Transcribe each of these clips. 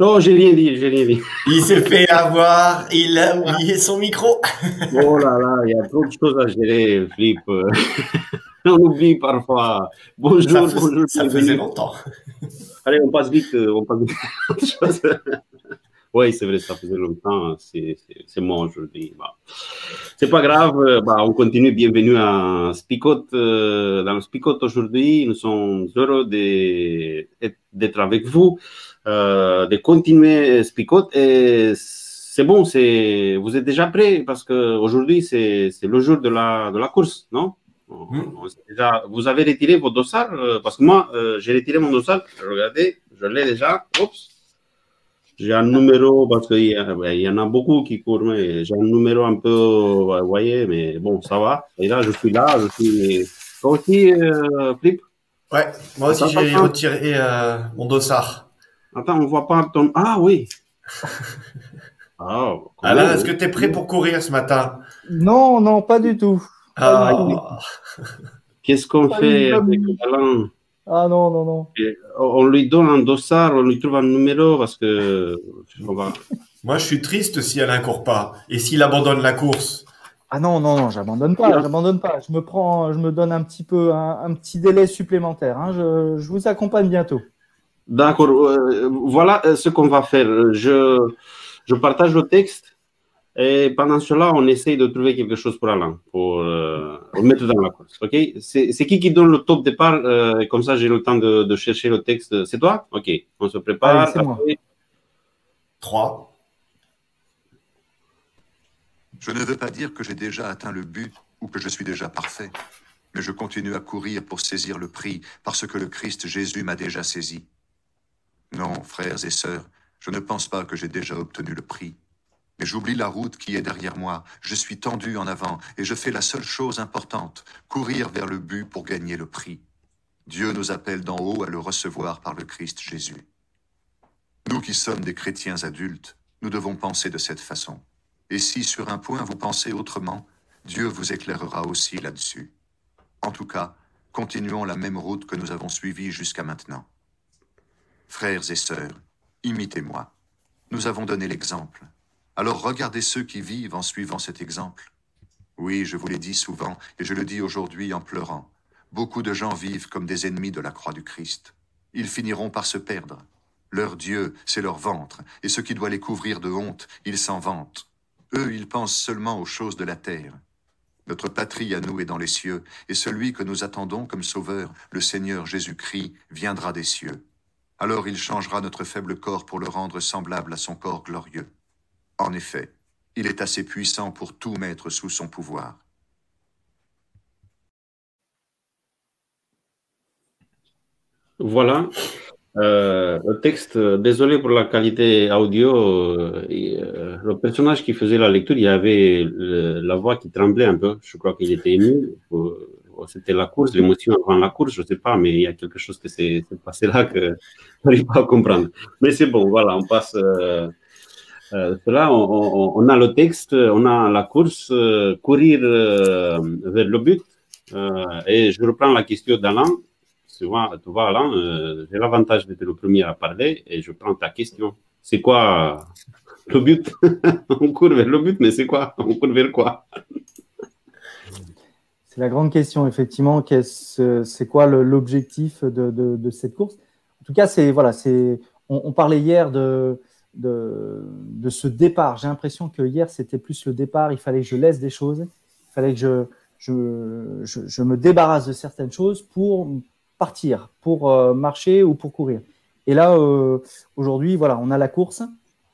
Non, j'ai rien dit, j'ai rien dit. Il s'est fait avoir, il a oublié son micro. Oh là là, il y a trop de choses à gérer, Flip. On oublie parfois. Bonjour, Ça, bonjour. ça faisait longtemps. Allez, on passe vite, euh, on passe vite. Oui, c'est vrai, ça faisait longtemps. C'est c'est- moi aujourd'hui. Bah, C'est pas grave. euh, Bah, on continue. Bienvenue à Spicot. euh, Dans Spicot aujourd'hui, nous sommes heureux d'être avec vous, de continuer Spicot. Et c'est bon, c'est vous êtes déjà prêts parce que aujourd'hui c'est c'est le jour de la de la course, non? On- Mm. on s'est déjà, vous avez retiré vos dossards euh, parce que moi euh, j'ai retiré mon dossard. Regardez, je l'ai déjà. Oups. J'ai un numéro parce qu'il y, ben, y en a beaucoup qui courent, mais j'ai un numéro un peu, vous voyez, mais bon, ça va. Et là, je suis là, je suis. Toi aussi, euh, Flip Ouais, moi aussi j'ai retiré euh, mon dossard. Attends, on voit pas ton. Ah oui Ah, Alain, est-ce que tu es prêt pour courir ce matin? Non, non, pas du tout. Ah, Qu'est-ce qu'on fait avec. Alain? Ah non, non, non. On lui donne un dossard, on lui trouve un numéro parce que. Va... Moi, je suis triste si Alain court pas et s'il abandonne la course. Ah non, non, non, j'abandonne pas, j'abandonne pas. Je me prends, je me donne un petit peu, un, un petit délai supplémentaire. hein. Je, je vous accompagne bientôt. D'accord, euh, voilà euh, ce qu'on va faire. Je, je partage le texte et pendant cela, on essaye de trouver quelque chose pour Alain, pour euh, le mettre dans la course. Ok? C'est c'est qui qui donne le top départ euh, Comme ça, j'ai le temps de, de chercher le texte. C'est toi? Ok, on se prépare. Allez, c'est moi. Après, 3. Je ne veux pas dire que j'ai déjà atteint le but ou que je suis déjà parfait, mais je continue à courir pour saisir le prix parce que le Christ Jésus m'a déjà saisi. Non, frères et sœurs, je ne pense pas que j'ai déjà obtenu le prix. Mais j'oublie la route qui est derrière moi, je suis tendu en avant et je fais la seule chose importante, courir vers le but pour gagner le prix. Dieu nous appelle d'en haut à le recevoir par le Christ Jésus. Nous qui sommes des chrétiens adultes, nous devons penser de cette façon. Et si sur un point vous pensez autrement, Dieu vous éclairera aussi là-dessus. En tout cas, continuons la même route que nous avons suivie jusqu'à maintenant. Frères et sœurs, imitez-moi. Nous avons donné l'exemple. Alors regardez ceux qui vivent en suivant cet exemple. Oui, je vous l'ai dit souvent, et je le dis aujourd'hui en pleurant. Beaucoup de gens vivent comme des ennemis de la croix du Christ. Ils finiront par se perdre. Leur Dieu, c'est leur ventre, et ce qui doit les couvrir de honte, ils s'en vantent. Eux, ils pensent seulement aux choses de la terre. Notre patrie à nous est dans les cieux, et celui que nous attendons comme sauveur, le Seigneur Jésus-Christ, viendra des cieux. Alors il changera notre faible corps pour le rendre semblable à son corps glorieux. En effet, il est assez puissant pour tout mettre sous son pouvoir. Voilà. Euh, le texte, euh, désolé pour la qualité audio. euh, le personnage qui faisait la lecture, il avait la voix qui tremblait un peu. Je crois qu'il était ému. C'était la course, l'émotion avant la course, je ne sais pas, mais il y a quelque chose qui s'est passé là que je n'arrive pas à comprendre. Mais c'est bon, voilà, on passe. Euh, euh, cela, on, a le texte, on a la course, euh, courir euh, vers le but. Et je reprends la question d'Alain. Tu vois, tu vois, Alain, j'ai l'avantage d'être le premier à parler et je prends ta question. C'est quoi le but? On court vers le but, mais c'est quoi? On court vers quoi? C'est la grande question, effectivement. Qu'est-ce- C'est quoi l'objectif de, cette course? En tout cas, c'est voilà, c'est. On, parlait hier de, de, ce départ. J'ai l'impression que hier c'était plus le départ. Il fallait que je laisse des choses. Il fallait que je, je, je, me débarrasse de certaines choses pour partir, pour euh, marcher ou pour courir. Et là, euh, aujourd'hui, voilà, on a la course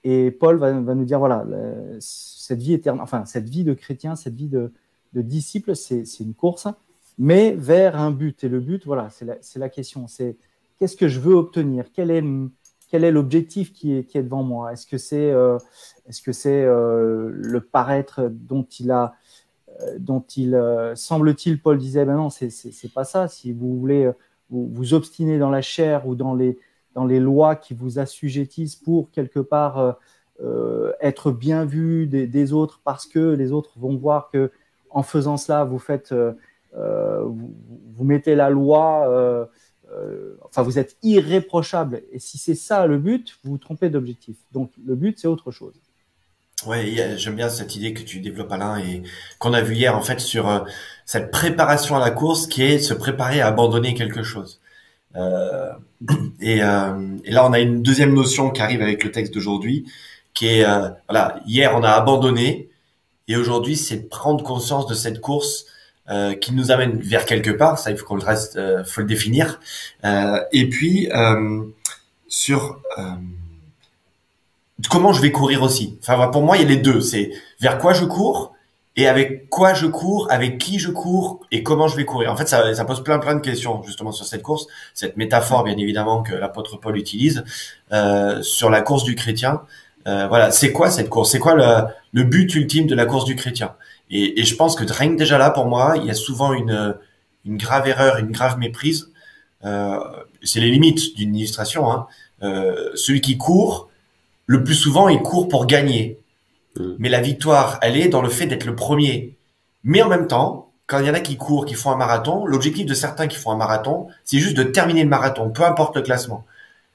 et Paul va, va nous dire voilà, cette vie éternelle, enfin cette vie de chrétien, cette vie de de disciple, c'est une course, mais vers un but. Et le but, voilà, c'est la, question. C'est qu'est-ce que je veux obtenir? Quel est, quel est l'objectif qui est, est devant moi? Est-ce que c'est est-ce que c'est euh, le paraître dont il a, euh, dont il euh, semble-t-il, Paul disait, ben non, c'est pas ça. Si vous voulez euh, vous, obstiner dans la chair ou dans les dans les lois qui vous assujettissent pour quelque part être bien vu des autres parce que les autres vont voir que en faisant cela, vous faites, euh, euh, vous, mettez la loi euh, enfin, vous êtes irréprochable. Et si c'est ça le but, vous vous trompez d'objectif. Donc, le but, c'est autre chose. Ouais, j'aime bien cette idée que tu développes Alain et qu'on a vu hier en fait sur cette préparation à la course qui est se préparer à abandonner quelque chose. Et, et, là, on a une deuxième notion qui arrive avec le texte d'aujourd'hui, qui est voilà, hier on a abandonné et aujourd'hui c'est prendre conscience de cette course euh, qui nous amène vers quelque part. Ça, il faut qu'on le reste, euh, faut le définir. et puis sur comment je vais courir aussi. Enfin, pour moi, il y a les deux. C'est vers quoi je cours et avec quoi je cours, avec qui je cours et comment je vais courir. En fait, ça, pose plein plein de questions justement sur cette course, cette métaphore bien évidemment que l'apôtre Paul utilise euh, sur la course du chrétien. Euh, voilà, c'est quoi cette course? C'est quoi le, le, but ultime de la course du chrétien? Et, et, je pense que rien que déjà là, pour moi, il y a souvent une, une grave erreur, une grave méprise. Euh, c'est les limites d'une illustration. Hein. Euh, celui qui court, le plus souvent, il court pour gagner. Mm. Mais la victoire, elle est dans le fait d'être le premier. Mais en même temps, quand il y en a qui courent, qui font un marathon, l'objectif de certains qui font un marathon, c'est juste de terminer le marathon, peu importe le classement.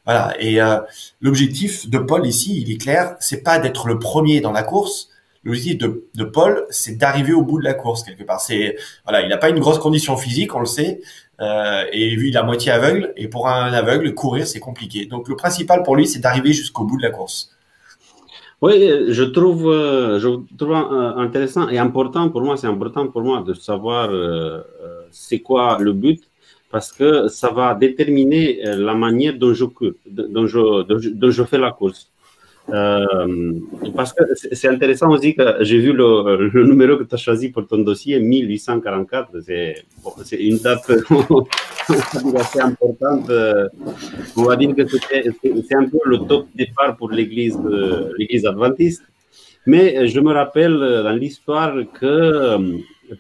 Voilà. Et euh, l'objectif de Paul ici, il est clair, c'est pas d'être le premier dans la course. L'objectif de, de Paul, c'est d'arriver au bout de la course quelque part. C'est voilà, il n'a pas une grosse condition physique, on le sait, euh, et vu il est à moitié aveugle, et pour un aveugle, courir c'est compliqué. Donc le principal pour lui, c'est d'arriver jusqu'au bout de la course. Oui, je trouve, euh, je trouve euh, intéressant et important pour moi, c'est important pour moi de savoir euh, c'est quoi le but parce que ça va déterminer la manière dont je, dont je, dont je fais la course. Euh, parce que c'est intéressant aussi que j'ai vu le, numéro que tu as choisi pour ton dossier, 1844. C'est une date assez importante. On va dire que c'est un peu le top départ pour l'église adventiste. Mais je me rappelle dans l'histoire que euh,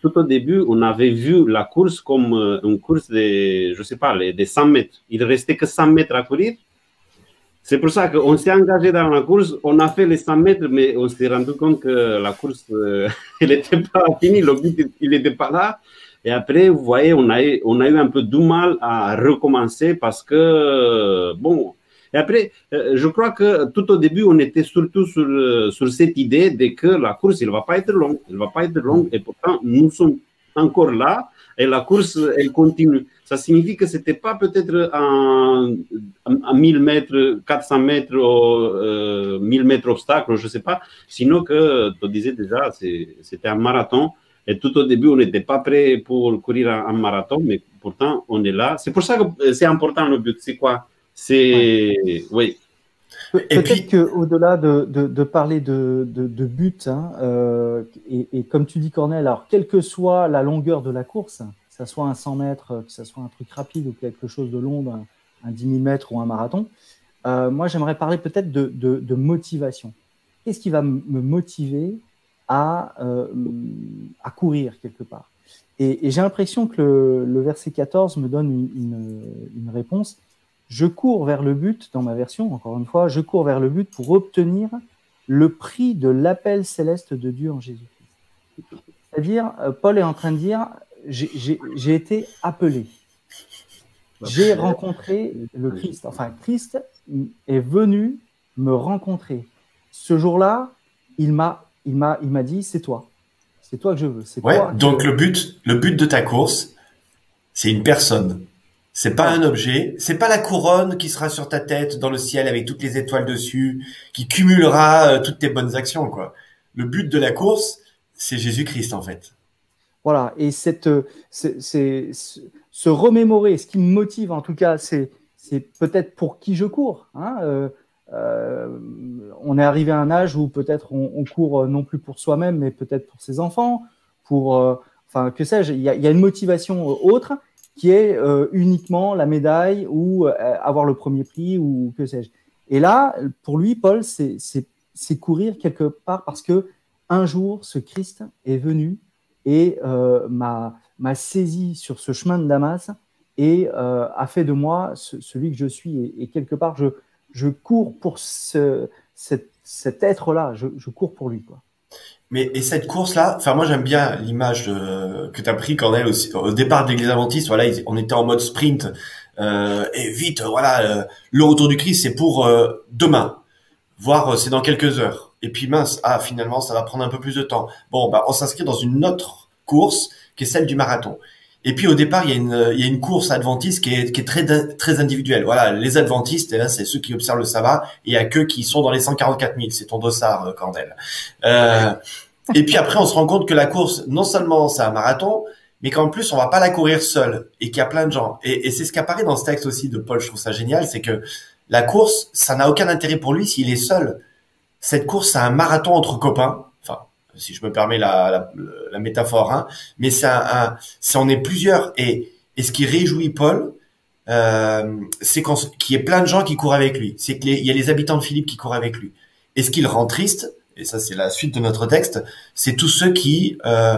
tout au début, on avait vu la course comme euh, une course de, je sais pas, des 100 mètres. Il restait que 100 mètres à courir. C'est pour ça qu'on s'est engagé dans la course, on a fait les 100 mètres, mais on s'est rendu compte que la course, euh, elle n'était pas finie, but, il n'était pas là. Et après, vous voyez, on a, on a eu un peu du mal à recommencer parce que, bon, et après, euh, je crois que tout au début, on était surtout sur, euh, sur cette idée de que la course, elle ne va pas être longue, elle va pas être longue, et pourtant, nous sommes encore là, et la course, elle continue. Ça signifie que ce n'était pas peut-être à, 1000 mètres, 400 mètres, ou 1000 mètres obstacle, je ne sais pas. Sinon que, tu disais déjà, c'était un marathon. Et tout au début, on n'était pas prêt pour courir un, marathon, mais pourtant, on est là. C'est pour ça que c'est important le but. C'est quoi? C'est. Oui. Peut-être qu'au-delà de, de, parler de, de but, hein, euh, et, et, comme tu dis, Cornel, alors quelle que soit la longueur de la course, que ce soit un 100 mètres, que ce soit un truc rapide ou quelque chose de long, un, 10 000 mètres ou un marathon, euh, moi j'aimerais parler peut-être de, de, motivation. Qu'est-ce qui va me motiver à, euh, à courir quelque part? Et, j'ai l'impression que le, verset 14 me donne une, une, réponse. Je cours vers le but, dans ma version, encore une fois, je cours vers le but pour obtenir le prix de l'appel céleste de Dieu en Jésus-Christ. C'est-à-dire, euh, Paul est en train de dire, j'ai été appelé. J'ai rencontré le Christ. Enfin, Christ est venu me rencontrer. Ce jour-là, il m'a, il m'a, il m'a dit, c'est toi. C'est toi que je veux. Ouais, donc le but, le but de ta course, c'est une personne. C'est pas un objet. C'est pas la couronne qui sera sur ta tête dans le ciel avec toutes les étoiles dessus, qui cumulera euh, toutes tes bonnes actions, quoi. Le but de la course, c'est Jésus-Christ, en fait. Voilà, et cette, c'est, se remémorer, ce qui me motive en tout cas, c'est, peut-être pour qui je cours. Hein, euh, euh, on est arrivé à un âge où peut-être on, court non plus pour soi-même, mais peut-être pour ses enfants, pour, euh, enfin, que sais-je, il y a, une motivation autre qui est uniquement la médaille ou avoir le premier prix ou que sais-je. Et là, pour lui, Paul, c'est, courir quelque part parce que un jour, ce Christ est venu et euh, m'a saisi sur ce chemin de Damas et euh, a fait de moi celui que je suis. Et, quelque part, je, cours pour ce, cet, cet être-là, je, je, cours pour lui. Quoi. Mais et cette course-là, enfin moi j'aime bien l'image que tu as pris quand elle au départ de l'église adventiste. Voilà, on était en mode sprint et vite, voilà, le retour du Christ, c'est pour demain, voire c'est dans quelques heures. Et puis mince, ah finalement, ça va prendre un peu plus de temps. Bon, bah on s'inscrit dans une autre course qui est celle du marathon. Et puis au départ, il y a une, il y a une course adventiste qui est, qui est très, très individuelle. Voilà, les adventistes, eh c'est ceux qui observent le sabbat, et il y a que qui sont dans les 144 000. C'est ton dossard, euh, Cordel. Euh, et puis après, on se rend compte que la course, non seulement c'est un marathon, mais qu'en plus, on va pas la courir seul, et qu'il y a plein de gens. Et, et c'est ce qui apparaît dans ce texte aussi de Paul. Je trouve ça génial, c'est que la course, ça n'a aucun intérêt pour lui s'il est seul. Cette course, c'est un marathon entre copains si je me permets la, la, métaphore, hein. mais c'est un, on est plusieurs et, et ce qui réjouit Paul, euh, c'est qu'il y ait plein de gens qui courent avec lui, c'est qu'il y a les habitants de Philippe qui courent avec lui. Et ce qui le rend triste, et ça c'est la suite de notre texte, c'est tous ceux qui euh,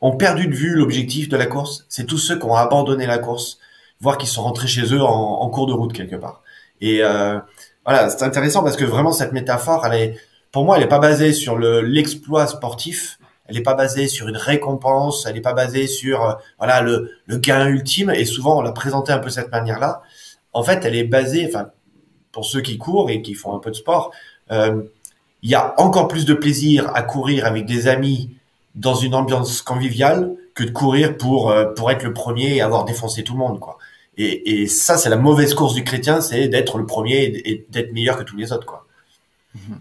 ont perdu de vue l'objectif de la course, c'est tous ceux qui ont abandonné la course, voire qui sont rentrés chez eux en, en cours de route quelque part. Et euh, voilà, c'est intéressant parce que vraiment cette métaphore, elle est pour moi, elle n'est pas basée sur le l'exploit sportif. Elle n'est pas basée sur une récompense. Elle n'est pas basée sur euh, voilà le, gain ultime. Et souvent, on l'a présenté un peu de cette manière-là. En fait, elle est basée, enfin, pour ceux qui courent et qui font un peu de sport, euh, il y a encore plus de plaisir à courir avec des amis dans une ambiance conviviale que de courir pour euh, pour être le premier et avoir défoncé tout le monde, quoi. Et, et ça, c'est la mauvaise course du chrétien, c'est d'être le premier et, d'être meilleur que tous les autres, quoi. Mm-hmm.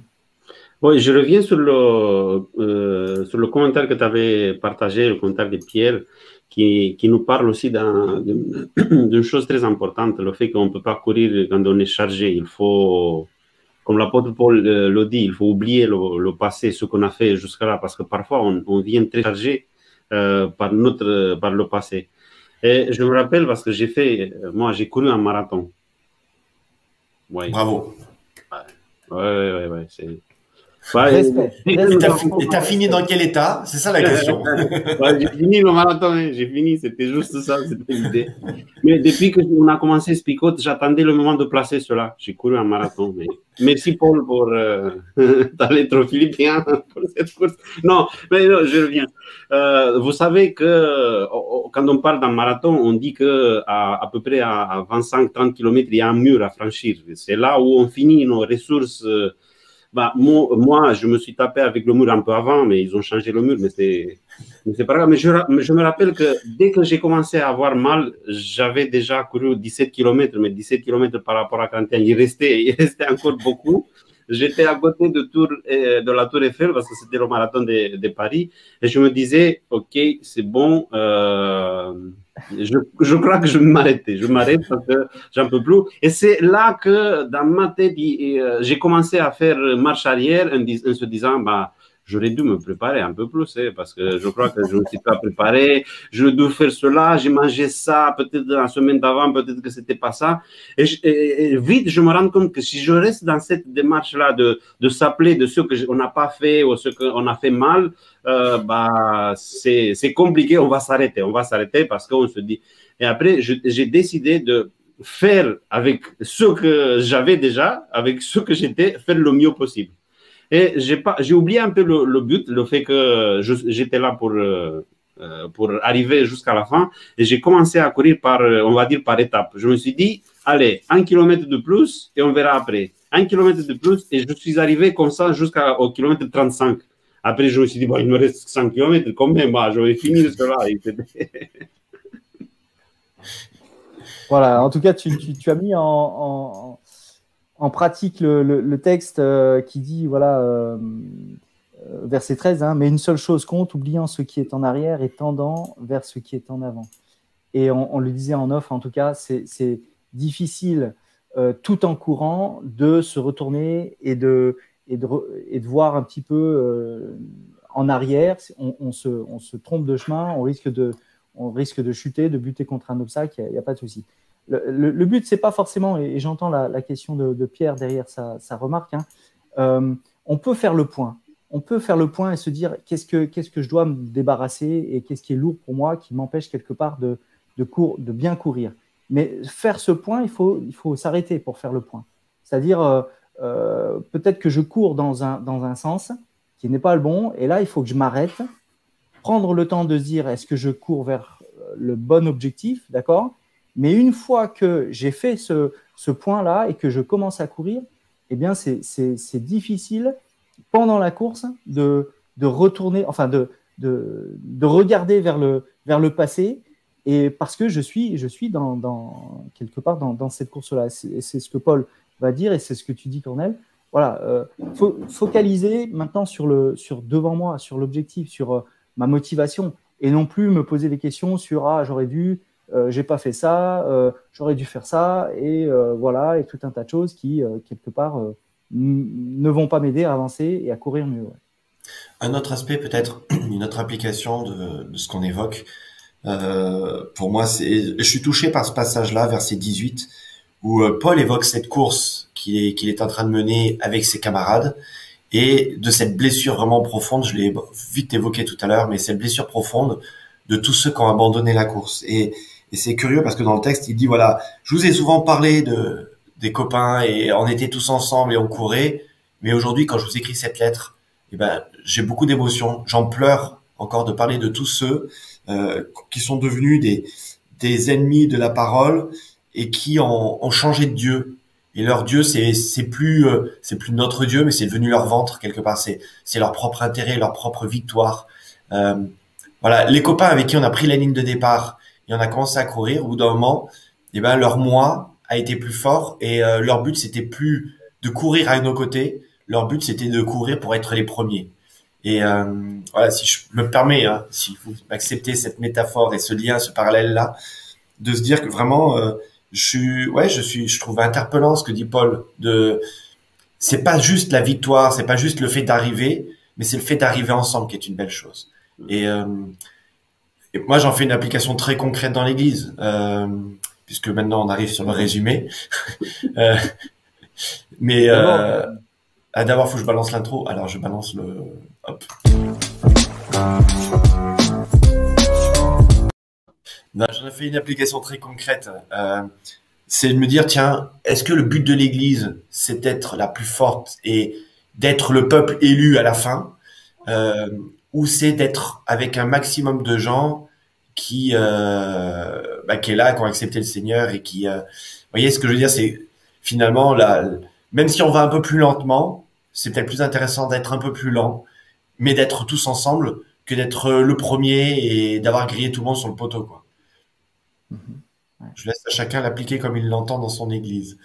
Oui, je reviens sur le, euh, sur le commentaire que tu avais partagé, le commentaire de Pierre, qui, qui nous parle aussi d'une chose très importante, le fait qu'on ne peut pas courir quand on est chargé. Il faut, comme l'apôtre Paul euh, le dit, il faut oublier le, le passé, ce qu'on a fait jusqu'à là, parce que parfois on, on vient très chargé euh, par, notre, par le passé. Et je me rappelle parce que j'ai fait, moi j'ai couru un marathon. Ouais. Bravo. Ouais, ouais, ouais, ouais c'est et t'as fini dans quel état? C'est ça la question. j'ai fini le marathon, hein. j'ai fini, c'était juste ça, c'était l'idée. Mais depuis qu'on a commencé Spicote, j'attendais le moment de placer cela. J'ai couru un marathon. Mais... Merci Paul pour euh, ta lettre philippien pour cette course. Non, mais non, je reviens. Euh, vous savez que quand on parle d'un marathon, on dit que à, à peu près à 25-30 km, il y a un mur à franchir. C'est là où on finit nos ressources. Euh, bah, moi, je me suis tapé avec le mur un peu avant, mais ils ont changé le mur, mais c'est, c'est pas grave. Mais je, je, me rappelle que dès que j'ai commencé à avoir mal, j'avais déjà couru 17 km, mais 17 km par rapport à 41, il restait, il restait encore beaucoup. J'étais à côté de, tour, euh, de la Tour Eiffel parce que c'était le marathon de, de, Paris et je me disais, OK, c'est bon, euh, je, crois que je vais m'arrêter. Je m'arrête parce que j'en peux plus. Et c'est là que dans ma tête, euh, j'ai commencé à faire marche arrière en, en se disant, bah, j'aurais dû me préparer un peu plus, hein, parce que je crois que je ne suis pas préparé, je dois faire cela, j'ai mangé ça, peut-être la semaine d'avant, peut-être que c'était pas ça. Et, vite, je me rends compte que si je reste dans cette démarche-là de, de s'appeler de ce qu'on n'a pas fait ou ce qu'on a fait mal, euh, bah, c'est compliqué, on va s'arrêter, on va s'arrêter parce qu'on se dit. Et après, j'ai décidé de faire avec ce que j'avais déjà, avec ce que j'étais, faire le mieux possible. Et j'ai pas, j'ai oublié un peu le, but, le fait que j'étais là pour euh, euh, pour arriver jusqu'à la fin. Et j'ai commencé à courir par, euh, on va dire par étapes. Je me suis dit, allez, un kilomètre de plus et on verra après. Un kilomètre de plus et je suis arrivé comme ça jusqu'au kilomètre 35. Après, je me suis dit, bon, il me reste 100 km, quand même, bah, je vais finir cela. voilà, en tout cas, tu, tu, as mis en, en pratique le, texte euh, qui dit, voilà, euh, euh, verset 13, hein, mais une seule chose compte, oubliant ce qui est en arrière et tendant vers ce qui est en avant. Et on, le disait en off, en tout cas, c'est difficile, tout en courant, de se retourner et de, voir un petit peu en arrière. On, se, trompe de chemin, on risque de, chuter, de buter contre un obstacle, il n'y a, pas de souci le, le, but, c'est pas forcément, et, j'entends la, question de, Pierre derrière sa, remarque, hein, euh, on peut faire le point. On peut faire le point et se dire qu'est-ce que, je dois me débarrasser et qu'est-ce qui est lourd pour moi, qui m'empêche quelque part de, bien courir. Mais faire ce point, il faut, il faut s'arrêter pour faire le point. C'est-à-dire, euh, euh, peut-être que je cours dans un, dans un sens qui n'est pas le bon, et là, il faut que je m'arrête, prendre le temps de se dire est-ce que je cours vers le bon objectif, d'accord? Mais une fois que j'ai fait ce, point-là et que je commence à courir, eh bien, c'est difficile pendant la course de, retourner, enfin, de, de, de, regarder vers le, passé. Et parce que je suis, je suis quelque part dans, dans cette course-là. C'est ce que Paul va dire et c'est ce que tu dis, Cornel. Voilà, euh, focaliser maintenant sur, le, sur devant moi, sur l'objectif, sur euh, ma motivation et non plus me poser des questions sur ah, j'aurais dû, euh, j'ai pas fait ça, euh, j'aurais dû faire ça, et euh, voilà, et tout un tas de choses qui, quelque part, ne vont pas m'aider à avancer et à courir mieux. Un autre aspect, peut-être, une autre application de, ce qu'on évoque, pour moi, c'est, je suis touché par ce passage-là, verset 18, où Paul évoque cette course qu'il est, qu'il est en train de mener avec ses camarades, et de cette blessure vraiment profonde, je l'ai vite évoqué tout à l'heure, mais cette blessure profonde de tous ceux qui ont abandonné la course. Et c'est curieux parce que dans le texte, il dit voilà, je vous ai souvent parlé de des copains et on était tous ensemble et on courait, mais aujourd'hui, quand je vous écris cette lettre, eh ben, j'ai beaucoup d'émotions. J'en pleure encore de parler de tous ceux euh, qui sont devenus des des ennemis de la parole et qui ont, ont changé de Dieu. Et leur Dieu, c'est c'est plus euh, c'est plus notre Dieu, mais c'est devenu leur ventre quelque part. C'est c'est leur propre intérêt, leur propre victoire. Euh, voilà, les copains avec qui on a pris la ligne de départ, et on a commencé à courir. Au bout d'un moment, eh ben, leur moi a été plus fort et euh, leur but, c'était plus de courir à nos côtés. Leur but, c'était de courir pour être les premiers. Et euh, voilà, si je me permets, hein, si vous acceptez cette métaphore et ce lien, ce parallèle-là, de se dire que vraiment, euh, je suis, ouais, je suis, je trouve interpellant ce que dit Paul. De, c'est pas juste la victoire, c'est pas juste le fait d'arriver, mais c'est le fait d'arriver ensemble qui est une belle chose. Et euh, et moi, j'en fais une application très concrète dans l'Église, euh, puisque maintenant on arrive sur le résumé. euh, mais euh, ah, d'abord, faut que je balance l'intro. Alors, je balance le. Hop. J'en ai fait une application très concrète. Euh, c'est de me dire, tiens, est-ce que le but de l'Église, c'est d'être la plus forte et d'être le peuple élu à la fin euh, ou c'est d'être avec un maximum de gens qui euh, bah, qui est là, qui ont accepté le Seigneur et qui, euh, vous voyez ce que je veux dire, c'est finalement là, même si on va un peu plus lentement, c'est peut-être plus intéressant d'être un peu plus lent, mais d'être tous ensemble que d'être le premier et d'avoir grillé tout le monde sur le poteau, quoi. Mm-hmm. Je laisse à chacun l'appliquer comme il l'entend dans son église.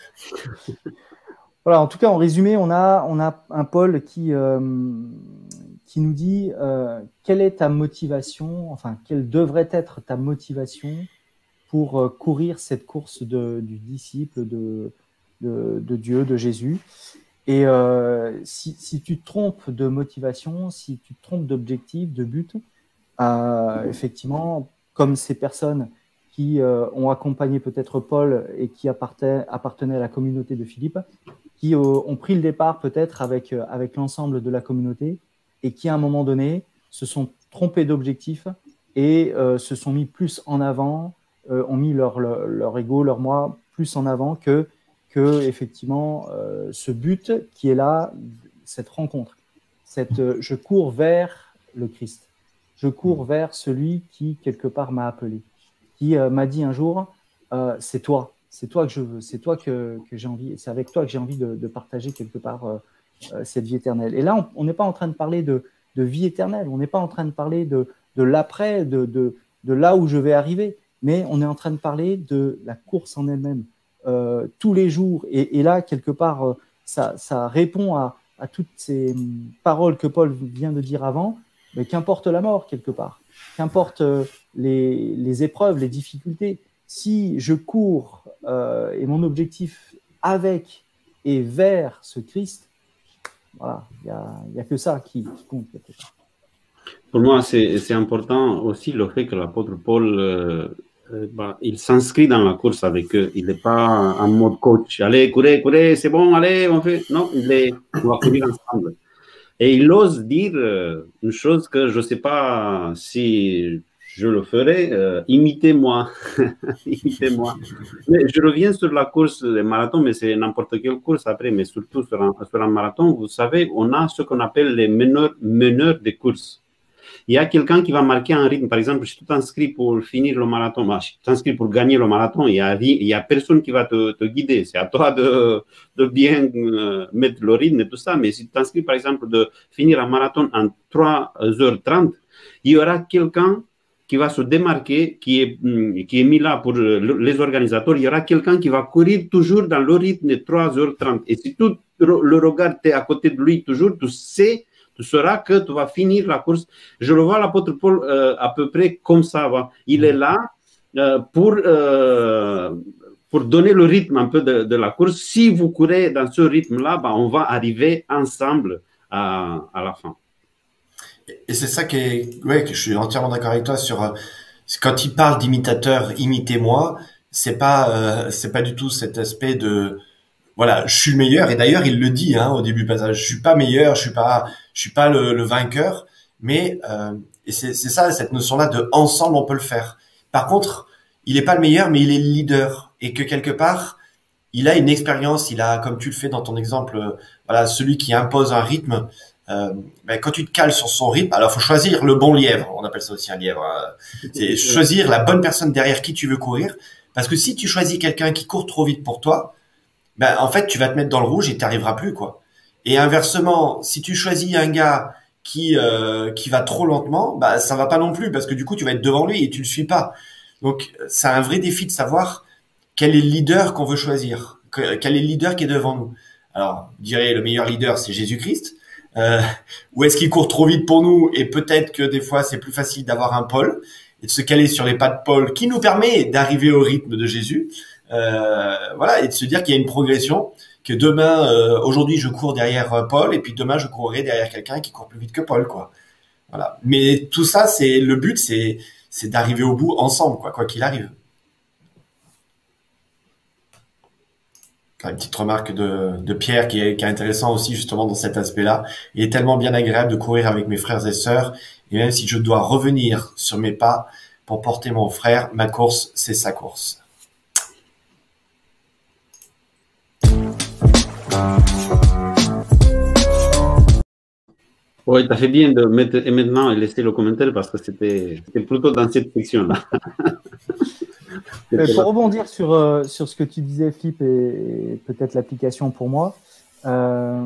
voilà, en tout cas, en résumé, on a, on a un Paul qui, euh, qui nous dit euh, quelle est ta motivation, enfin, quelle devrait être ta motivation pour euh, courir cette course de, du disciple de, de, Dieu, de Jésus? Et euh, si, si, tu te trompes de motivation, si tu te trompes d'objectif, de but, effectivement, comme ces personnes qui ont accompagné peut-être Paul et qui appartenaient, à la communauté de Philippe, qui ont pris le départ peut-être avec, avec l'ensemble de la communauté, et qui, à un moment donné, se sont trompés d'objectif et euh, se sont mis plus en avant, euh, ont mis leur, ego, leur moi plus en avant que, que effectivement, euh, ce but qui est là, cette rencontre. Cette, je cours vers le Christ. Je cours vers celui qui, quelque part, m'a appelé, qui m'a dit un jour, c'est toi, c'est toi que je veux, c'est toi que, j'ai envie, c'est avec toi que j'ai envie de, partager quelque part cette vie éternelle. Et là, on n'est pas en train de parler de, vie éternelle, on n'est pas en train de parler de, l'après, de, là où je vais arriver, mais on est en train de parler de la course en elle-même, euh, tous les jours. Et, là, quelque part, euh, ça, répond à, toutes ces hum, paroles que Paul vient de dire avant, mais qu'importe la mort, quelque part, qu'importe euh, les, épreuves, les difficultés, si je cours euh, et mon objectif avec et vers ce Christ, voilà, il n'y a, a, que ça qui, qui compte. Pour moi, c'est important aussi le fait que l'apôtre Paul, euh, bah, il s'inscrit dans la course avec eux. Il n'est pas en mode coach. Allez, courez, courez, c'est bon, allez, on fait. Non, il est, on va courir ensemble. Et il ose dire euh, une chose que je ne sais pas si je le ferai, euh, imitez-moi. imitez-moi. je reviens sur la course des marathons, mais c'est n'importe quelle course après, mais surtout sur un, marathon, vous savez, on a ce qu'on appelle les meneurs, meneurs des courses. il y a quelqu'un qui va marquer un rythme. Par exemple, si tu t'inscris pour finir le marathon, bah, si tu t'inscris pour gagner le marathon, il n'y a, personne qui va te, guider. C'est à toi de, de bien euh, mettre le rythme et tout ça. Mais si tu t'inscris, par exemple, de finir un marathon en 3h30, il y aura quelqu'un qui va se démarquer, qui est, mm, qui est mis là pour les organisateurs. Il y aura quelqu'un qui va courir toujours dans le rythme de 3h30. Et si tu le regardes, tu es à côté de lui toujours, tu sais, tu sauras que tu vas finir la course. Je le vois, l'apôtre Paul, euh, à peu près comme ça. Va. Il est là euh, pour, euh, pour donner le rythme un peu de, de, la course. Si vous courez dans ce rythme-là, bah, on va arriver ensemble à, à la fin. Et c'est ça qui est, ouais, que je suis entièrement d'accord avec toi sur euh, quand il parle d'imitateur, imitez-moi. C'est pas, euh, c'est pas du tout cet aspect de, voilà, je suis le meilleur. Et d'ailleurs, il le dit hein, au début du passage. Je suis pas meilleur, je suis pas, je suis pas le, le vainqueur. Mais euh, et c'est ça, cette notion-là de ensemble, on peut le faire. Par contre, il est pas le meilleur, mais il est le leader et que quelque part, il a une expérience. Il a, comme tu le fais dans ton exemple, euh, voilà, celui qui impose un rythme. Euh, ben, quand tu te cales sur son rythme, alors faut choisir le bon lièvre. On appelle ça aussi un lièvre. Hein. C'est choisir la bonne personne derrière qui tu veux courir. Parce que si tu choisis quelqu'un qui court trop vite pour toi, ben en fait tu vas te mettre dans le rouge et tu n'arriveras plus quoi. Et inversement, si tu choisis un gars qui euh, qui va trop lentement, bah ça va pas non plus parce que du coup tu vas être devant lui et tu le suis pas. Donc c'est un vrai défi de savoir quel est le leader qu'on veut choisir, quel est le leader qui est devant nous. Alors, je dirais le meilleur leader c'est Jésus-Christ, euh, ou est-ce qu'il court trop vite pour nous et peut-être que des fois c'est plus facile d'avoir un Paul et de se caler sur les pas de Paul qui nous permet d'arriver au rythme de Jésus. Euh, voilà et de se dire qu'il y a une progression que demain euh, aujourd'hui je cours derrière euh, Paul et puis demain je courrai derrière quelqu'un qui court plus vite que Paul quoi. Voilà. Mais tout ça c'est le but c'est c'est d'arriver au bout ensemble quoi quoi qu'il arrive. Une petite remarque de, Pierre qui est, qui intéressant aussi justement dans cet aspect-là. Il est tellement bien agréable de courir avec mes frères et sœurs. Et même si je dois revenir sur mes pas pour porter mon frère, ma course, c'est sa course. Oui, tu as fait bien de mettre et maintenant laisser le commentaire parce que c'était plutôt dans cette section-là. pour rebondir sur, euh, sur ce que tu disais, Philippe, et, peut-être l'application pour moi, euh,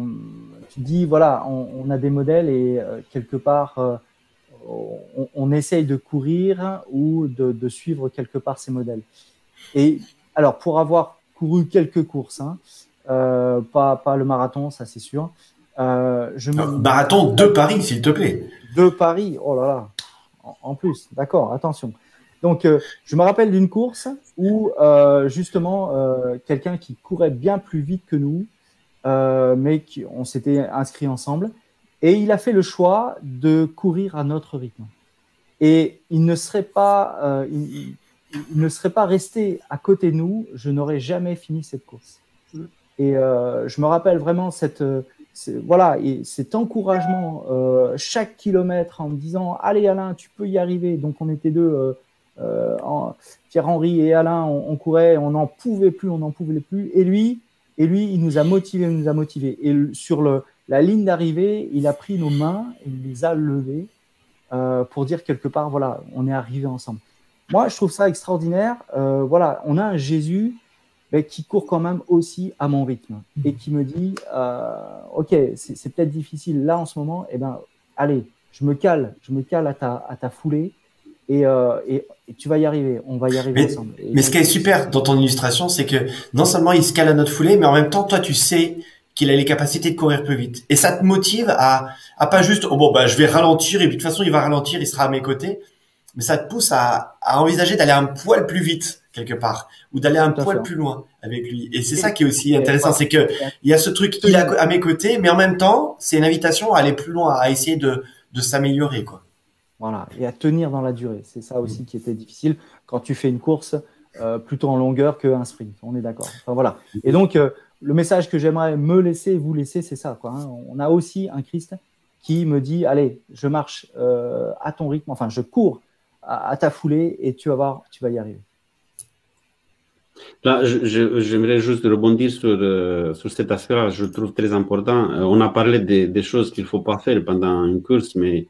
tu dis, voilà, on, a des modèles et euh, quelque part, on, on, essaye de courir ou de, de, suivre quelque part ces modèles. Et alors, pour avoir couru quelques courses, hein, pas, pas le marathon, ça c'est sûr. je me... Marathon de Paris, s'il te plaît. De Paris, oh là là. en plus, d'accord, attention. Donc, euh, je me rappelle d'une course où euh, justement euh, quelqu'un qui courait bien plus vite que nous, mais qui, on s'était inscrit ensemble, et il a fait le choix de courir à notre rythme. Et il ne serait pas, il, ne serait pas resté à côté de nous, je n'aurais jamais fini cette course. Et je me rappelle vraiment cette, voilà, et cet encouragement chaque kilomètre en me disant allez Alain, tu peux y arriver. Donc on était deux Pierre-Henri et Alain, on, courait, on n'en pouvait plus, on n'en pouvait plus. Et lui, et lui, il nous a motivés, il nous a motivés. Et sur le, la ligne d'arrivée, il a pris nos mains, il les a levées euh, pour dire quelque part, voilà, on est arrivé ensemble. Moi, je trouve ça extraordinaire. Euh, voilà, on a un Jésus mais qui court quand même aussi à mon rythme et qui me dit, ok, c'est peut-être difficile là en ce moment, et eh ben, allez, je me cale, je me cale à ta, à ta foulée euh, et, tu vas y arriver, on va y arriver mais, ensemble. mais ce qui est super dans ton illustration, c'est que non seulement il se cale à notre foulée, mais en même temps, toi, tu sais qu'il a les capacités de courir plus vite. Et ça te motive à, à pas juste, oh bon, bah, je vais ralentir et puis de toute façon, il va ralentir, il sera à mes côtés. Mais ça te pousse à, à envisager d'aller un poil plus vite, quelque part, ou d'aller un poil plus loin avec lui. Et c'est ça qui est aussi intéressant, c'est que il y a ce truc, il est à mes côtés, mais en même temps, c'est une invitation à aller plus loin, à essayer de, de s'améliorer, quoi. Voilà, et à tenir dans la durée. C'est ça aussi qui était difficile quand tu fais une course euh, plutôt en longueur qu'un sprint. On est d'accord. Enfin, voilà. Et donc, euh, le message que j'aimerais me laisser, vous laisser, c'est ça. Hein. On a aussi un Christ qui me dit Allez, je marche euh, à ton rythme, enfin, je cours à, ta foulée et tu vas voir, tu vas y arriver. Là, j'aimerais juste rebondir sur, sur cet aspect-là, je trouve très important. On a parlé des, des choses qu'il ne faut pas faire pendant une course, mais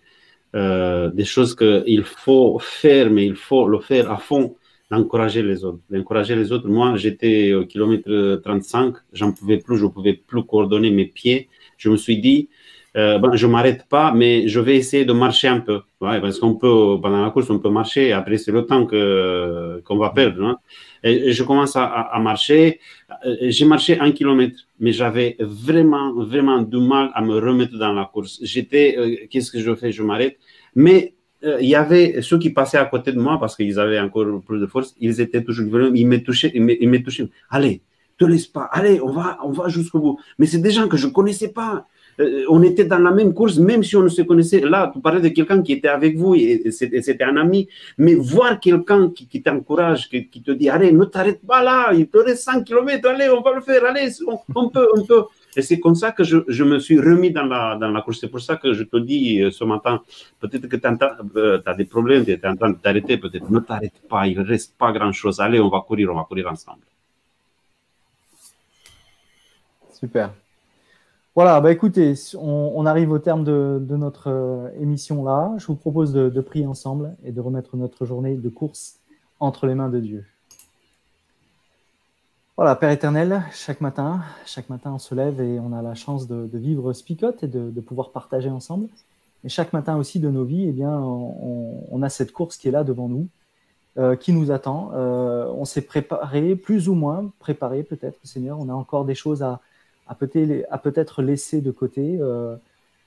euh, des choses qu'il faut faire, mais il faut le faire à fond, d'encourager les autres. D'encourager les autres. Moi, j'étais au kilomètre 35, j'en pouvais plus, je ne pouvais plus coordonner mes pieds. Je me suis dit, euh, ben, je m'arrête pas, mais je vais essayer de marcher un peu. Ouais, parce qu'on peut, pendant la course, on peut marcher. Après, c'est le temps qu'on va perdre. Hein. Et, je commence à, à, marcher. Euh, j'ai marché un kilomètre, mais j'avais vraiment, vraiment du mal à me remettre dans la course. J'étais, euh, qu'est-ce que je fais? Je m'arrête. Mais euh, il y avait ceux qui passaient à côté de moi parce qu'ils avaient encore plus de force. Ils étaient toujours, ils me touchaient, ils me, touchaient. Allez, te laisse pas. Allez, on va, on va jusqu'au bout. Mais c'est des gens que je connaissais pas. Euh, on était dans la même course, même si on ne se connaissait. Là, tu parlais de quelqu'un qui était avec vous et c'était un ami. Mais voir quelqu'un qui, t'encourage, qui, te dit Allez, ne t'arrête pas là, il te reste 100 km, allez, on va le faire, allez, on, peut, on peut. Et c'est comme ça que je, me suis remis dans la, dans course. C'est pour ça que je te dis euh, ce matin peut-être que tu euh, as des problèmes, tu es en train de t'arrêter, peut-être ne t'arrête pas, il ne reste pas grand-chose. Allez, on va courir, on va courir ensemble. Super. Voilà, bah écoutez, on, arrive au terme de, notre euh, émission là. Je vous propose de, prier ensemble et de remettre notre journée de course entre les mains de Dieu. Voilà, Père éternel, chaque matin, chaque matin on se lève et on a la chance de, vivre Spicote et de, pouvoir partager ensemble. Et chaque matin aussi de nos vies, eh bien, on, a cette course qui est là devant nous, euh, qui nous attend. Euh, on s'est préparé, plus ou moins préparé peut-être, Seigneur. On a encore des choses à, à peut-être laisser de côté euh,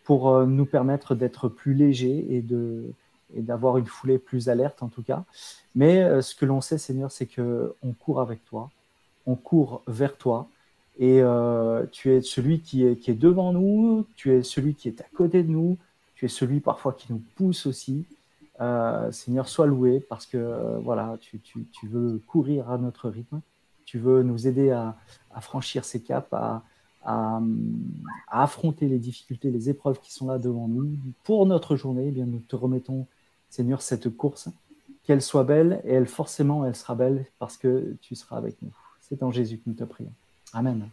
pour euh, nous permettre d'être plus légers et de d'avoir une foulée plus alerte en tout cas. Mais euh, ce que l'on sait, Seigneur, c'est que on court avec toi, on court vers toi, et tu es celui qui est, qui est devant nous, tu es celui qui est à côté de nous, tu es celui parfois qui nous pousse aussi. Seigneur, sois loué parce que voilà, tu, veux courir à notre rythme, tu veux nous aider à, à franchir ces caps, à, affronter les difficultés, les épreuves qui sont là devant nous. Pour notre journée, eh bien, nous te remettons, Seigneur, cette course, qu'elle soit belle, et elle forcément, elle sera belle parce que tu seras avec nous. C'est en Jésus que nous te prions. Amen.